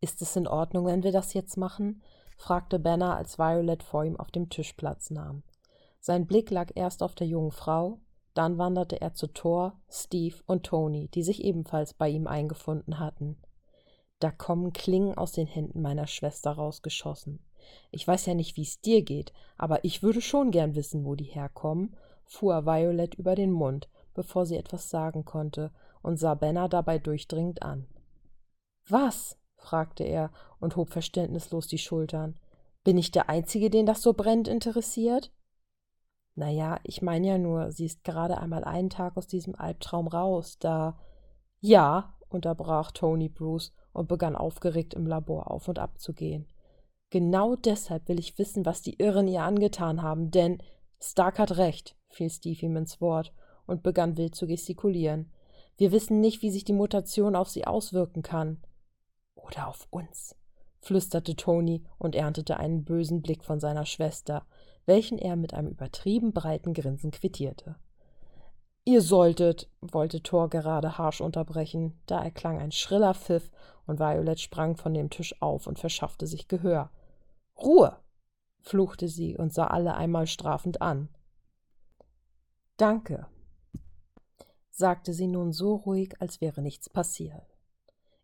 Ist es in Ordnung, wenn wir das jetzt machen? fragte Banner, als Violet vor ihm auf dem Tisch Platz nahm. Sein Blick lag erst auf der jungen Frau, dann wanderte er zu Thor, Steve und Tony, die sich ebenfalls bei ihm eingefunden hatten. Da kommen Klingen aus den Händen meiner Schwester rausgeschossen. Ich weiß ja nicht, wie es dir geht, aber ich würde schon gern wissen, wo die herkommen, fuhr Violet über den Mund, bevor sie etwas sagen konnte, und sah Benner dabei durchdringend an. Was? Fragte er und hob verständnislos die Schultern. Bin ich der Einzige, den das so brennend interessiert? Na ja, ich meine ja nur, sie ist gerade einmal einen Tag aus diesem Albtraum raus, da. Ja, unterbrach Tony Bruce und begann aufgeregt im Labor auf und ab zu gehen. Genau deshalb will ich wissen, was die Irren ihr angetan haben, denn Stark hat recht, fiel Steve ihm ins Wort und begann wild zu gestikulieren. Wir wissen nicht, wie sich die Mutation auf sie auswirken kann. Oder auf uns, flüsterte Tony und erntete einen bösen Blick von seiner Schwester, welchen er mit einem übertrieben breiten Grinsen quittierte. Ihr solltet, wollte Thor gerade harsch unterbrechen, da erklang ein schriller Pfiff und Violet sprang von dem Tisch auf und verschaffte sich Gehör. Ruhe! fluchte sie und sah alle einmal strafend an. Danke, sagte sie nun so ruhig, als wäre nichts passiert.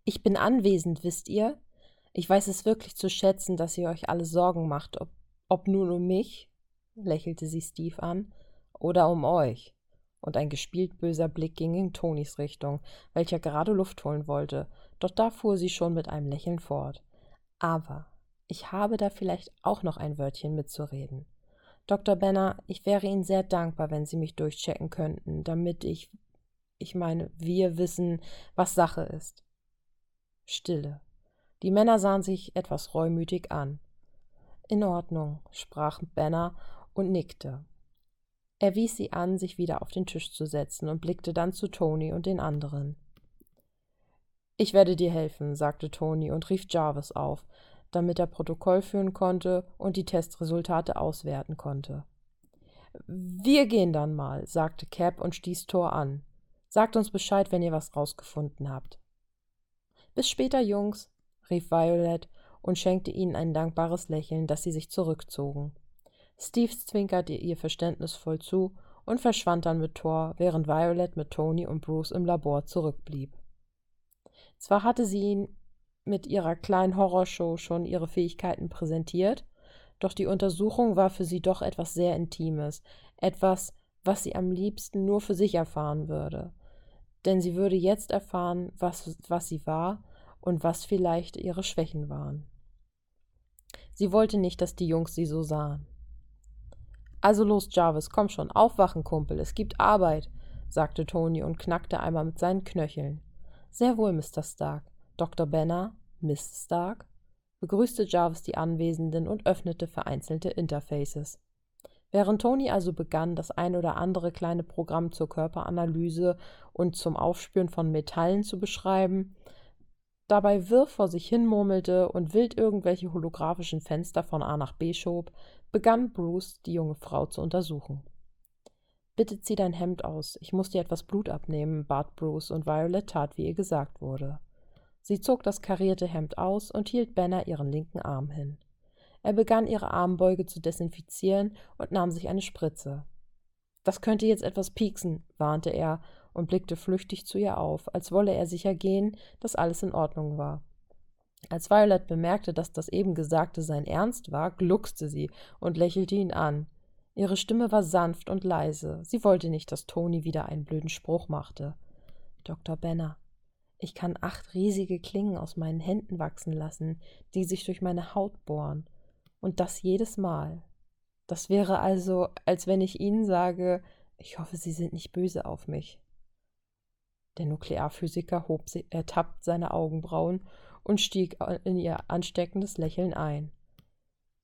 Ich bin anwesend, wisst ihr? Ich weiß es wirklich zu schätzen, dass ihr euch alle Sorgen macht, ob, ob nun um mich, lächelte sie Steve an, oder um euch. Und ein gespielt böser Blick ging in Tonis Richtung, welcher gerade Luft holen wollte, doch da fuhr sie schon mit einem Lächeln fort. Aber ich habe da vielleicht auch noch ein Wörtchen mitzureden. Dr. Benner, ich wäre Ihnen sehr dankbar, wenn Sie mich durchchecken könnten, damit ich, ich meine, wir wissen, was Sache ist. Stille. Die Männer sahen sich etwas reumütig an. In Ordnung, sprach Benner und nickte. Er wies sie an, sich wieder auf den Tisch zu setzen und blickte dann zu Tony und den anderen. Ich werde dir helfen, sagte Tony und rief Jarvis auf, damit er Protokoll führen konnte und die Testresultate auswerten konnte. Wir gehen dann mal, sagte Cap und stieß Thor an. Sagt uns Bescheid, wenn ihr was rausgefunden habt. Bis später, Jungs, rief Violet und schenkte ihnen ein dankbares Lächeln, dass sie sich zurückzogen. Steve zwinkerte ihr verständnisvoll zu und verschwand dann mit Thor, während Violet mit Tony und Bruce im Labor zurückblieb. Zwar hatte sie ihn mit ihrer kleinen Horrorshow schon ihre Fähigkeiten präsentiert, doch die Untersuchung war für sie doch etwas sehr Intimes, etwas, was sie am liebsten nur für sich erfahren würde. Denn sie würde jetzt erfahren, was, was sie war und was vielleicht ihre Schwächen waren. Sie wollte nicht, dass die Jungs sie so sahen. Also los, Jarvis, komm schon, aufwachen, Kumpel, es gibt Arbeit, sagte Tony und knackte einmal mit seinen Knöcheln. Sehr wohl, Mr. Stark. Dr. Benner, Miss Stark, begrüßte Jarvis die Anwesenden und öffnete vereinzelte Interfaces. Während Tony also begann, das ein oder andere kleine Programm zur Körperanalyse und zum Aufspüren von Metallen zu beschreiben, dabei wirr vor sich hin murmelte und wild irgendwelche holographischen Fenster von A nach B schob, begann Bruce, die junge Frau zu untersuchen. Bitte zieh dein Hemd aus, ich muss dir etwas Blut abnehmen, bat Bruce, und Violet tat, wie ihr gesagt wurde. Sie zog das karierte Hemd aus und hielt Banner ihren linken Arm hin. Er begann ihre Armbeuge zu desinfizieren und nahm sich eine Spritze. Das könnte jetzt etwas pieksen, warnte er und blickte flüchtig zu ihr auf, als wolle er sicher gehen, dass alles in Ordnung war. Als Violet bemerkte, dass das eben Gesagte sein Ernst war, gluckste sie und lächelte ihn an. Ihre Stimme war sanft und leise. Sie wollte nicht, dass Toni wieder einen blöden Spruch machte. Dr. Benner, ich kann acht riesige Klingen aus meinen Händen wachsen lassen, die sich durch meine Haut bohren. Und das jedes Mal. Das wäre also, als wenn ich Ihnen sage, ich hoffe, Sie sind nicht böse auf mich. Der Nuklearphysiker hob ertappt seine Augenbrauen und stieg in ihr ansteckendes Lächeln ein.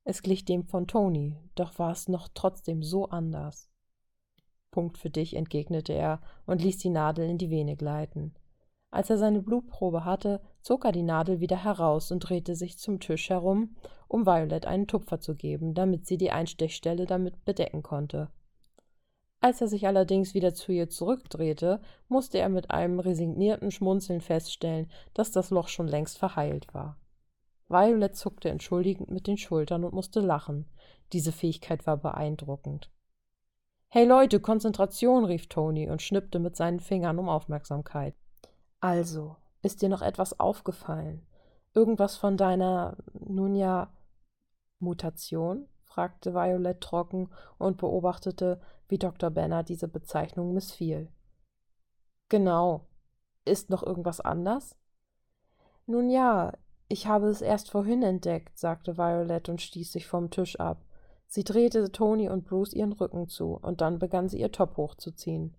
Es glich dem von Toni, doch war es noch trotzdem so anders. Punkt für dich, entgegnete er und ließ die Nadel in die Vene gleiten. Als er seine Blutprobe hatte, zog er die Nadel wieder heraus und drehte sich zum Tisch herum, um Violet einen Tupfer zu geben, damit sie die Einstechstelle damit bedecken konnte. Als er sich allerdings wieder zu ihr zurückdrehte, musste er mit einem resignierten Schmunzeln feststellen, dass das Loch schon längst verheilt war. Violet zuckte entschuldigend mit den Schultern und musste lachen. Diese Fähigkeit war beeindruckend. Hey Leute, Konzentration, rief Tony und schnippte mit seinen Fingern um Aufmerksamkeit. Also, ist dir noch etwas aufgefallen? Irgendwas von deiner, nun ja, Mutation? Fragte Violet trocken und beobachtete, wie Dr. Benner diese Bezeichnung missfiel. Genau. Ist noch irgendwas anders? Nun ja, ich habe es erst vorhin entdeckt, sagte Violet und stieß sich vom Tisch ab. Sie drehte Toni und Bruce ihren Rücken zu, und dann begann sie ihr Top hochzuziehen.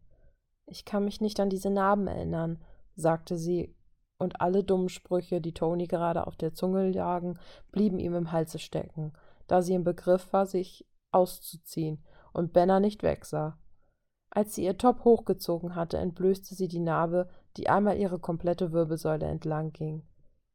Ich kann mich nicht an diese Narben erinnern, sagte sie, und alle dummen Sprüche, die Toni gerade auf der Zunge lagen, blieben ihm im Halse stecken, da sie im Begriff war, sich auszuziehen und Benner nicht wegsah. Als sie ihr Top hochgezogen hatte, entblößte sie die Narbe, die einmal ihre komplette Wirbelsäule entlang ging.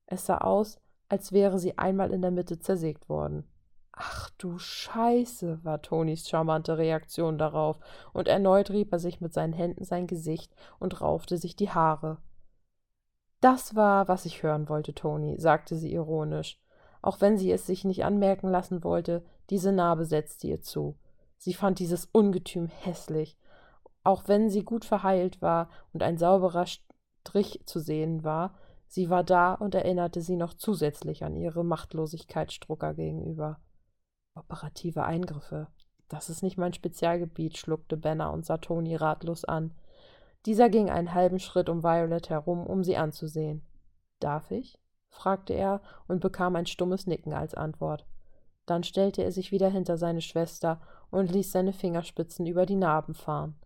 Es sah aus, als wäre sie einmal in der Mitte zersägt worden. Ach du Scheiße, war Tonis charmante Reaktion darauf, und erneut rieb er sich mit seinen Händen sein Gesicht und raufte sich die Haare. Das war, was ich hören wollte, Toni, sagte sie ironisch. Auch wenn sie es sich nicht anmerken lassen wollte, diese Narbe setzte ihr zu. Sie fand dieses Ungetüm hässlich. Auch wenn sie gut verheilt war und ein sauberer Strich zu sehen war, sie war da und erinnerte sie noch zusätzlich an ihre Machtlosigkeit Strucker gegenüber. Operative Eingriffe. Das ist nicht mein Spezialgebiet, schluckte Benner und sah Toni ratlos an. Dieser ging einen halben Schritt um Violet herum, um sie anzusehen. Darf ich? Fragte er und bekam ein stummes Nicken als Antwort. Dann stellte er sich wieder hinter seine Schwester und ließ seine Fingerspitzen über die Narben fahren.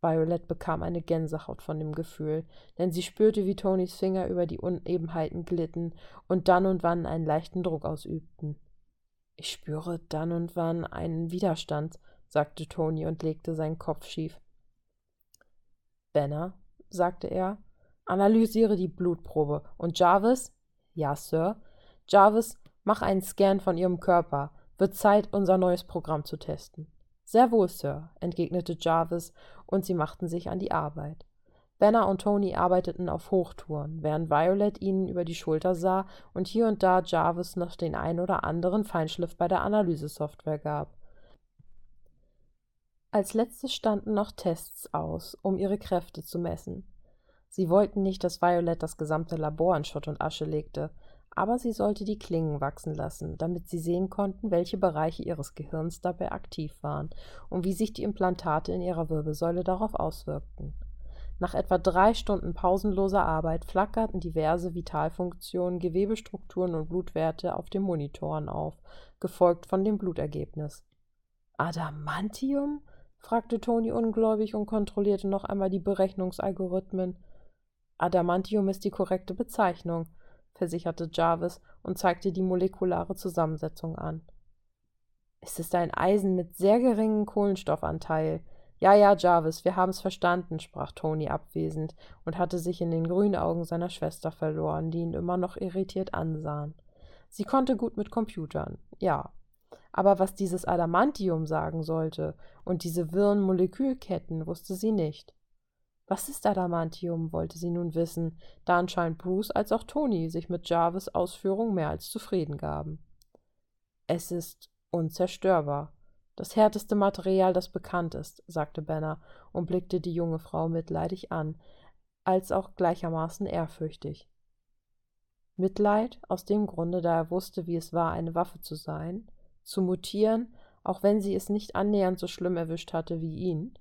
Violet bekam eine Gänsehaut von dem Gefühl, denn sie spürte, wie Tonys Finger über die Unebenheiten glitten und dann und wann einen leichten Druck ausübten. Ich spüre dann und wann einen Widerstand, sagte Toni und legte seinen Kopf schief. Benner, sagte er, analysiere die Blutprobe. Und Jarvis? Ja, Sir. Jarvis, mach einen Scan von Ihrem Körper. Wird Zeit, unser neues Programm zu testen. Sehr wohl, Sir, entgegnete Jarvis, und sie machten sich an die Arbeit. Benner und Tony arbeiteten auf Hochtouren, während Violet ihnen über die Schulter sah und hier und da Jarvis noch den ein oder anderen Feinschliff bei der Analysesoftware gab. Als letztes standen noch Tests aus, um ihre Kräfte zu messen. Sie wollten nicht, dass Violet das gesamte Labor in Schutt und Asche legte, aber sie sollte die Klingen wachsen lassen, damit sie sehen konnten, welche Bereiche ihres Gehirns dabei aktiv waren und wie sich die Implantate in ihrer Wirbelsäule darauf auswirkten. Nach etwa drei Stunden pausenloser Arbeit flackerten diverse Vitalfunktionen, Gewebestrukturen und Blutwerte auf den Monitoren auf, gefolgt von dem Blutergebnis. Adamantium? fragte Toni ungläubig und kontrollierte noch einmal die Berechnungsalgorithmen. Adamantium ist die korrekte Bezeichnung, versicherte Jarvis und zeigte die molekulare Zusammensetzung an. Es ist ein Eisen mit sehr geringem Kohlenstoffanteil, ja, ja, Jarvis, wir haben's verstanden, sprach Tony abwesend und hatte sich in den grünen Augen seiner Schwester verloren, die ihn immer noch irritiert ansahen. Sie konnte gut mit Computern, ja. Aber was dieses Adamantium sagen sollte und diese wirren Molekülketten, wusste sie nicht. Was ist Adamantium, wollte sie nun wissen, da anscheinend Bruce als auch Tony sich mit Jarvis Ausführung mehr als zufrieden gaben. Es ist unzerstörbar, das härteste Material, das bekannt ist, sagte Benner und blickte die junge Frau mitleidig an, als auch gleichermaßen ehrfürchtig. Mitleid aus dem Grunde, da er wusste, wie es war, eine Waffe zu sein, zu mutieren, auch wenn sie es nicht annähernd so schlimm erwischt hatte wie ihn,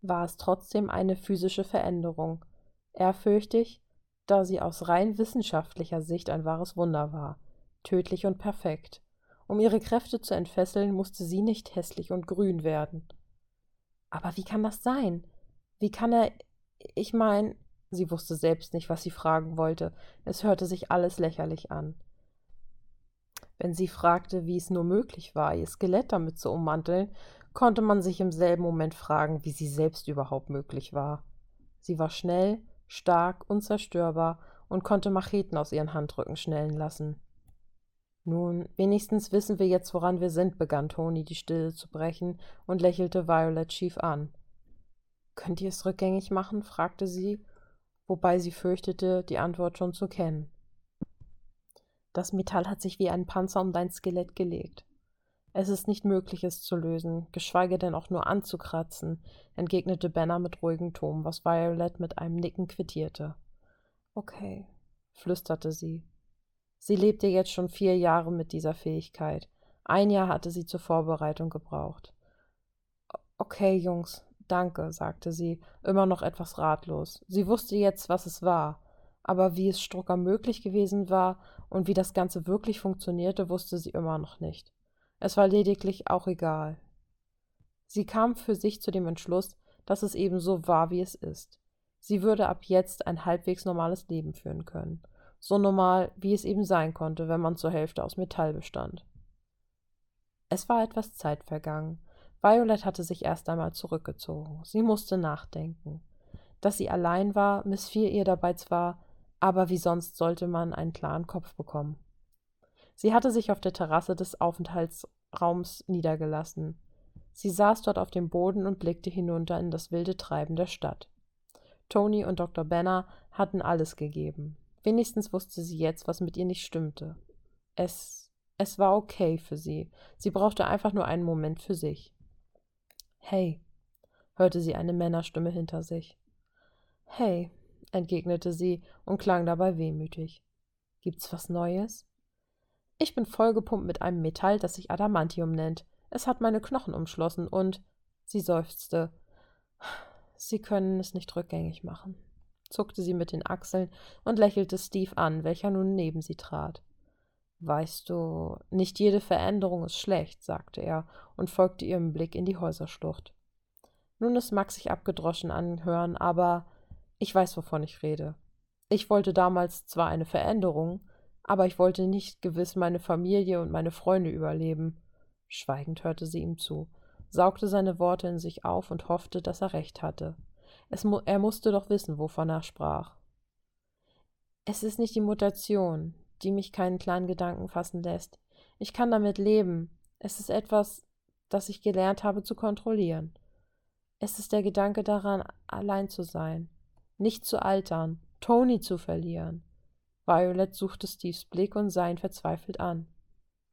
war es trotzdem eine physische Veränderung, ehrfürchtig, da sie aus rein wissenschaftlicher Sicht ein wahres Wunder war, tödlich und perfekt. Um ihre Kräfte zu entfesseln, musste sie nicht hässlich und grün werden. Aber wie kann das sein? Wie kann er. Ich mein. Sie wusste selbst nicht, was sie fragen wollte. Es hörte sich alles lächerlich an. Wenn sie fragte, wie es nur möglich war, ihr Skelett damit zu ummanteln, konnte man sich im selben Moment fragen, wie sie selbst überhaupt möglich war. Sie war schnell, stark, unzerstörbar und konnte Macheten aus ihren Handrücken schnellen lassen. Nun, wenigstens wissen wir jetzt, woran wir sind, begann Toni die Stille zu brechen und lächelte Violet schief an. Könnt ihr es rückgängig machen? fragte sie, wobei sie fürchtete, die Antwort schon zu kennen. Das Metall hat sich wie ein Panzer um dein Skelett gelegt. Es ist nicht möglich, es zu lösen, geschweige denn auch nur anzukratzen, entgegnete Benner mit ruhigem Ton, was Violet mit einem Nicken quittierte. Okay, flüsterte sie. Sie lebte jetzt schon vier Jahre mit dieser Fähigkeit. Ein Jahr hatte sie zur Vorbereitung gebraucht. Okay, Jungs, danke, sagte sie, immer noch etwas ratlos. Sie wusste jetzt, was es war, aber wie es Strucker möglich gewesen war und wie das Ganze wirklich funktionierte, wusste sie immer noch nicht. Es war lediglich auch egal. Sie kam für sich zu dem Entschluss, dass es eben so war, wie es ist. Sie würde ab jetzt ein halbwegs normales Leben führen können. So normal, wie es eben sein konnte, wenn man zur Hälfte aus Metall bestand. Es war etwas Zeit vergangen. Violet hatte sich erst einmal zurückgezogen. Sie musste nachdenken. Dass sie allein war, missfiel ihr dabei zwar, aber wie sonst sollte man einen klaren Kopf bekommen. Sie hatte sich auf der Terrasse des Aufenthaltsraums niedergelassen. Sie saß dort auf dem Boden und blickte hinunter in das wilde Treiben der Stadt. Tony und Dr. Benner hatten alles gegeben. Wenigstens wusste sie jetzt, was mit ihr nicht stimmte. Es es war okay für sie. Sie brauchte einfach nur einen Moment für sich. Hey, hörte sie eine Männerstimme hinter sich. Hey, entgegnete sie und klang dabei wehmütig. Gibt's was Neues? Ich bin vollgepumpt mit einem Metall, das sich Adamantium nennt. Es hat meine Knochen umschlossen und sie seufzte. Sie können es nicht rückgängig machen, zuckte sie mit den Achseln und lächelte Steve an, welcher nun neben sie trat. Weißt du, nicht jede Veränderung ist schlecht, sagte er und folgte ihrem Blick in die Häuserschlucht. Nun, es mag sich abgedroschen anhören, aber ich weiß, wovon ich rede. Ich wollte damals zwar eine Veränderung, aber ich wollte nicht gewiss meine Familie und meine Freunde überleben. Schweigend hörte sie ihm zu, saugte seine Worte in sich auf und hoffte, dass er recht hatte. Mu er musste doch wissen, wovon er sprach. Es ist nicht die Mutation, die mich keinen kleinen Gedanken fassen lässt. Ich kann damit leben. Es ist etwas, das ich gelernt habe zu kontrollieren. Es ist der Gedanke daran, allein zu sein, nicht zu altern, Tony zu verlieren. Violet suchte Steves Blick und sah ihn verzweifelt an.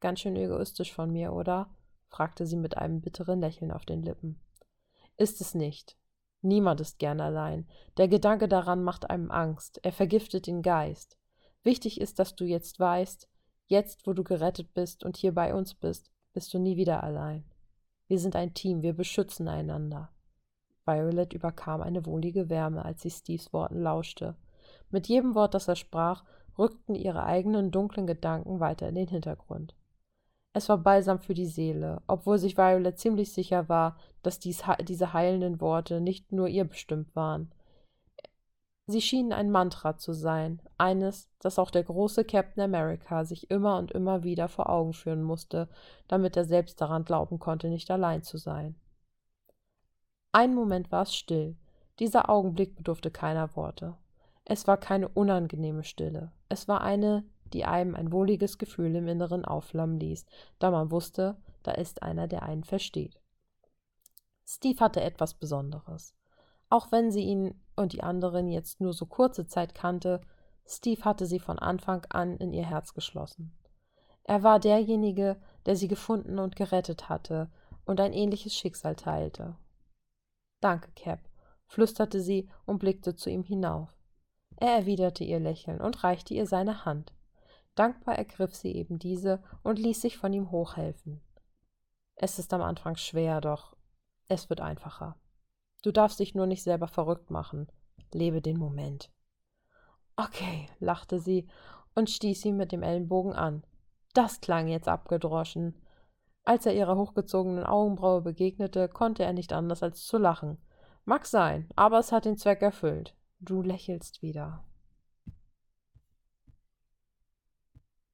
Ganz schön egoistisch von mir, oder? fragte sie mit einem bitteren Lächeln auf den Lippen. Ist es nicht. Niemand ist gern allein. Der Gedanke daran macht einem Angst. Er vergiftet den Geist. Wichtig ist, dass du jetzt weißt, jetzt, wo du gerettet bist und hier bei uns bist, bist du nie wieder allein. Wir sind ein Team, wir beschützen einander. Violet überkam eine wohlige Wärme, als sie Steves Worten lauschte. Mit jedem Wort, das er sprach, rückten ihre eigenen dunklen Gedanken weiter in den Hintergrund. Es war Balsam für die Seele, obwohl sich Violet ziemlich sicher war, dass dies, diese heilenden Worte nicht nur ihr bestimmt waren. Sie schienen ein Mantra zu sein, eines, das auch der große Captain America sich immer und immer wieder vor Augen führen musste, damit er selbst daran glauben konnte, nicht allein zu sein. Einen Moment war es still. Dieser Augenblick bedurfte keiner Worte. Es war keine unangenehme Stille. Es war eine, die einem ein wohliges Gefühl im Inneren aufflammen ließ, da man wusste, da ist einer, der einen versteht. Steve hatte etwas Besonderes. Auch wenn sie ihn und die anderen jetzt nur so kurze Zeit kannte, Steve hatte sie von Anfang an in ihr Herz geschlossen. Er war derjenige, der sie gefunden und gerettet hatte und ein ähnliches Schicksal teilte. Danke, Cap, flüsterte sie und blickte zu ihm hinauf. Er erwiderte ihr Lächeln und reichte ihr seine Hand. Dankbar ergriff sie eben diese und ließ sich von ihm hochhelfen. Es ist am Anfang schwer, doch es wird einfacher. Du darfst dich nur nicht selber verrückt machen. Lebe den Moment. Okay, lachte sie und stieß ihn mit dem Ellenbogen an. Das klang jetzt abgedroschen. Als er ihrer hochgezogenen Augenbraue begegnete, konnte er nicht anders als zu lachen. Mag sein, aber es hat den Zweck erfüllt. Du lächelst wieder.